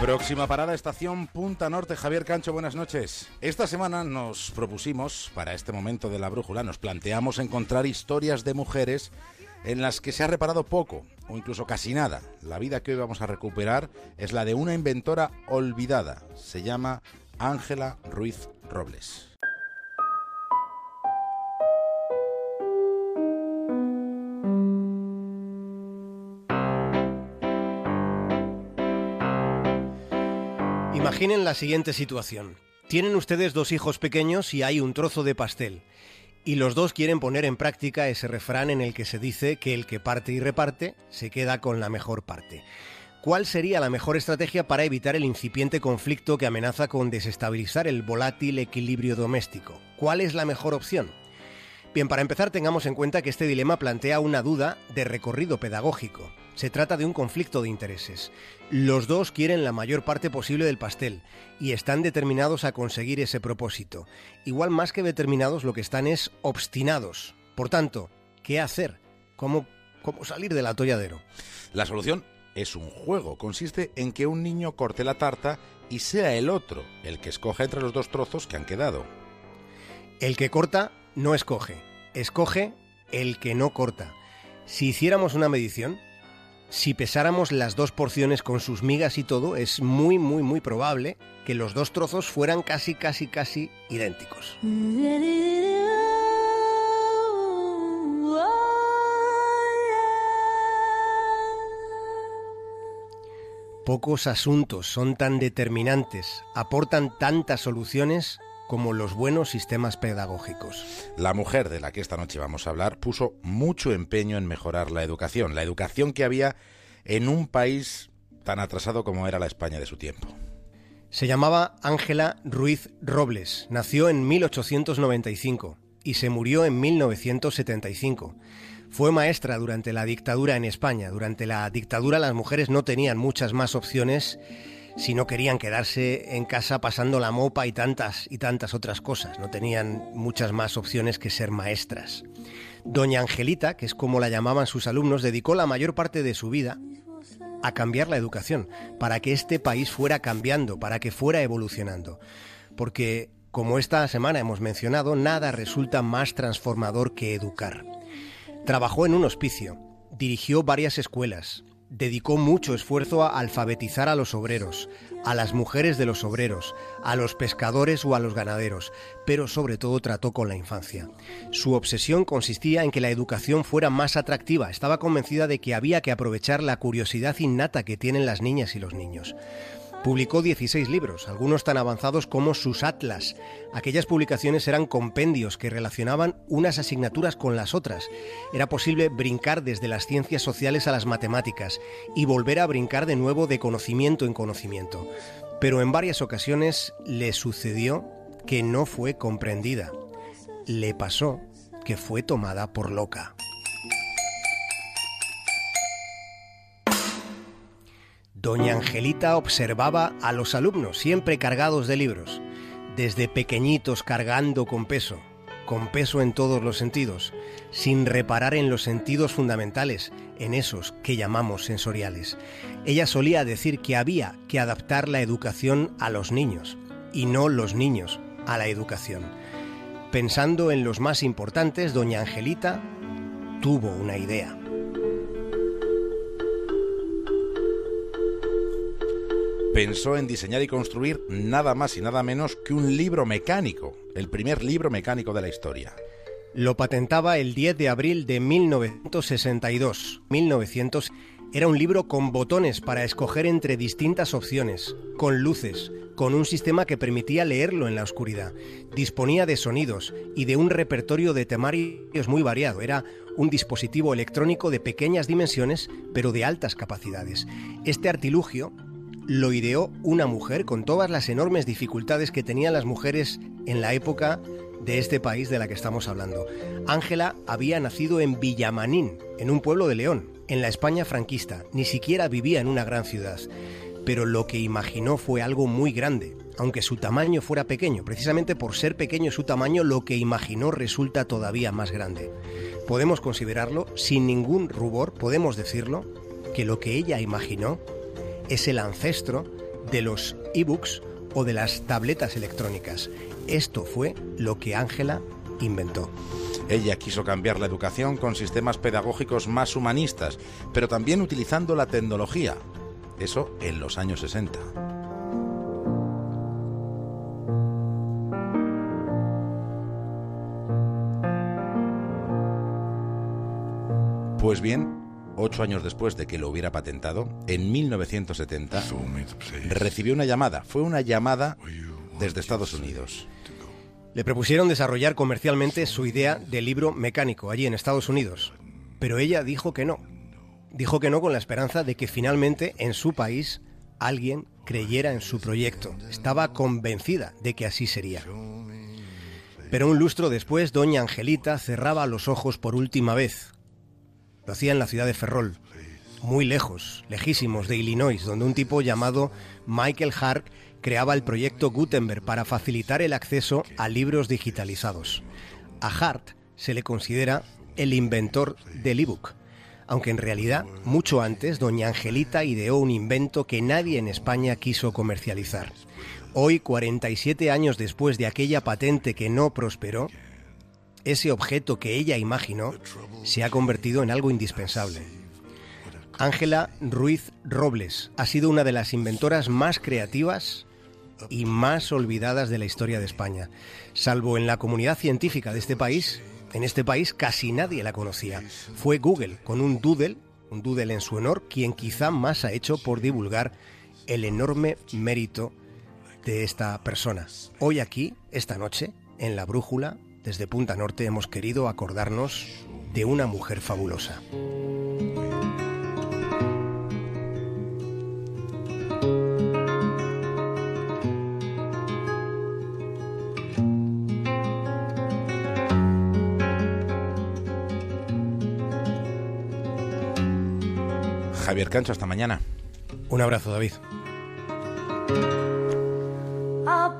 Próxima parada, estación Punta Norte. Javier Cancho, buenas noches. Esta semana nos propusimos, para este momento de la brújula, nos planteamos encontrar historias de mujeres en las que se ha reparado poco o incluso casi nada. La vida que hoy vamos a recuperar es la de una inventora olvidada. Se llama Ángela Ruiz Robles. Imaginen la siguiente situación. Tienen ustedes dos hijos pequeños y hay un trozo de pastel. Y los dos quieren poner en práctica ese refrán en el que se dice que el que parte y reparte se queda con la mejor parte. ¿Cuál sería la mejor estrategia para evitar el incipiente conflicto que amenaza con desestabilizar el volátil equilibrio doméstico? ¿Cuál es la mejor opción? Bien, para empezar tengamos en cuenta que este dilema plantea una duda de recorrido pedagógico. Se trata de un conflicto de intereses. Los dos quieren la mayor parte posible del pastel y están determinados a conseguir ese propósito. Igual más que determinados lo que están es obstinados. Por tanto, ¿qué hacer? ¿Cómo, cómo salir del atolladero? La solución es un juego. Consiste en que un niño corte la tarta y sea el otro el que escoja entre los dos trozos que han quedado. El que corta no escoge, escoge el que no corta. Si hiciéramos una medición, si pesáramos las dos porciones con sus migas y todo, es muy, muy, muy probable que los dos trozos fueran casi, casi, casi idénticos. Pocos asuntos son tan determinantes, aportan tantas soluciones como los buenos sistemas pedagógicos. La mujer de la que esta noche vamos a hablar puso mucho empeño en mejorar la educación, la educación que había en un país tan atrasado como era la España de su tiempo. Se llamaba Ángela Ruiz Robles, nació en 1895 y se murió en 1975. Fue maestra durante la dictadura en España. Durante la dictadura las mujeres no tenían muchas más opciones si no querían quedarse en casa pasando la mopa y tantas y tantas otras cosas. No tenían muchas más opciones que ser maestras. Doña Angelita, que es como la llamaban sus alumnos, dedicó la mayor parte de su vida a cambiar la educación, para que este país fuera cambiando, para que fuera evolucionando. Porque, como esta semana hemos mencionado, nada resulta más transformador que educar. Trabajó en un hospicio, dirigió varias escuelas, dedicó mucho esfuerzo a alfabetizar a los obreros, a las mujeres de los obreros, a los pescadores o a los ganaderos, pero sobre todo trató con la infancia. Su obsesión consistía en que la educación fuera más atractiva, estaba convencida de que había que aprovechar la curiosidad innata que tienen las niñas y los niños. Publicó 16 libros, algunos tan avanzados como sus atlas. Aquellas publicaciones eran compendios que relacionaban unas asignaturas con las otras. Era posible brincar desde las ciencias sociales a las matemáticas y volver a brincar de nuevo de conocimiento en conocimiento. Pero en varias ocasiones le sucedió que no fue comprendida. Le pasó que fue tomada por loca. Doña Angelita observaba a los alumnos siempre cargados de libros, desde pequeñitos cargando con peso, con peso en todos los sentidos, sin reparar en los sentidos fundamentales, en esos que llamamos sensoriales. Ella solía decir que había que adaptar la educación a los niños, y no los niños a la educación. Pensando en los más importantes, doña Angelita tuvo una idea. Pensó en diseñar y construir nada más y nada menos que un libro mecánico, el primer libro mecánico de la historia. Lo patentaba el 10 de abril de 1962. 1900 era un libro con botones para escoger entre distintas opciones, con luces, con un sistema que permitía leerlo en la oscuridad. Disponía de sonidos y de un repertorio de temarios muy variado. Era un dispositivo electrónico de pequeñas dimensiones, pero de altas capacidades. Este artilugio lo ideó una mujer con todas las enormes dificultades que tenían las mujeres en la época de este país de la que estamos hablando. Ángela había nacido en Villamanín, en un pueblo de León, en la España franquista. Ni siquiera vivía en una gran ciudad. Pero lo que imaginó fue algo muy grande, aunque su tamaño fuera pequeño. Precisamente por ser pequeño su tamaño, lo que imaginó resulta todavía más grande. Podemos considerarlo, sin ningún rubor, podemos decirlo, que lo que ella imaginó es el ancestro de los e-books o de las tabletas electrónicas. Esto fue lo que Ángela inventó. Ella quiso cambiar la educación con sistemas pedagógicos más humanistas, pero también utilizando la tecnología. Eso en los años 60. Pues bien, ocho años después de que lo hubiera patentado, en 1970, recibió una llamada. Fue una llamada desde Estados Unidos. Le propusieron desarrollar comercialmente su idea de libro mecánico allí en Estados Unidos, pero ella dijo que no. Dijo que no con la esperanza de que finalmente en su país alguien creyera en su proyecto. Estaba convencida de que así sería. Pero un lustro después, doña Angelita cerraba los ojos por última vez lo hacía en la ciudad de Ferrol, muy lejos, lejísimos de Illinois, donde un tipo llamado Michael Hart creaba el proyecto Gutenberg para facilitar el acceso a libros digitalizados. A Hart se le considera el inventor del ebook, aunque en realidad mucho antes doña Angelita ideó un invento que nadie en España quiso comercializar. Hoy, 47 años después de aquella patente que no prosperó, ese objeto que ella imaginó se ha convertido en algo indispensable. Ángela Ruiz Robles ha sido una de las inventoras más creativas y más olvidadas de la historia de España. Salvo en la comunidad científica de este país, en este país casi nadie la conocía. Fue Google, con un doodle, un doodle en su honor, quien quizá más ha hecho por divulgar el enorme mérito de esta persona. Hoy aquí, esta noche, en la brújula, desde Punta Norte hemos querido acordarnos de una mujer fabulosa. Javier Cancho, hasta mañana. Un abrazo, David.